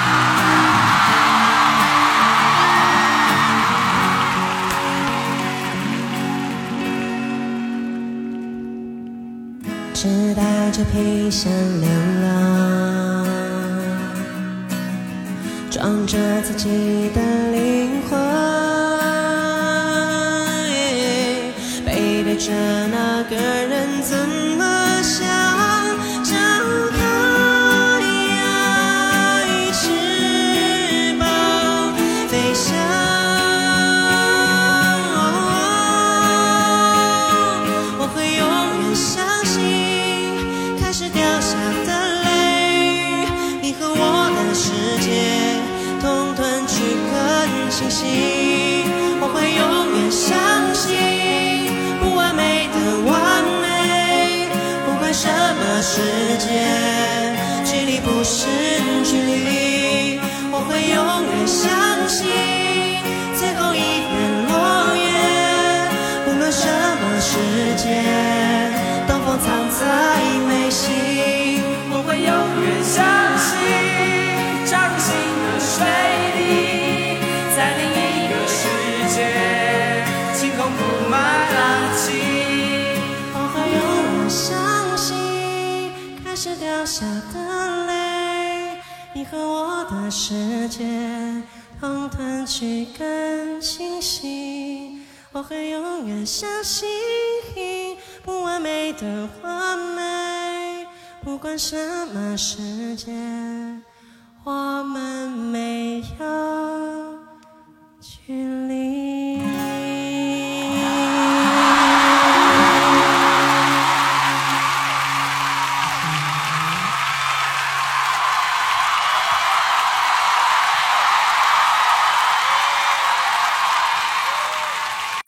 着皮箱流浪，装着自己的灵魂，背对着那个人怎么想？更清晰，我会永远相信不完美的完美。不管什么世界，我们没有距离。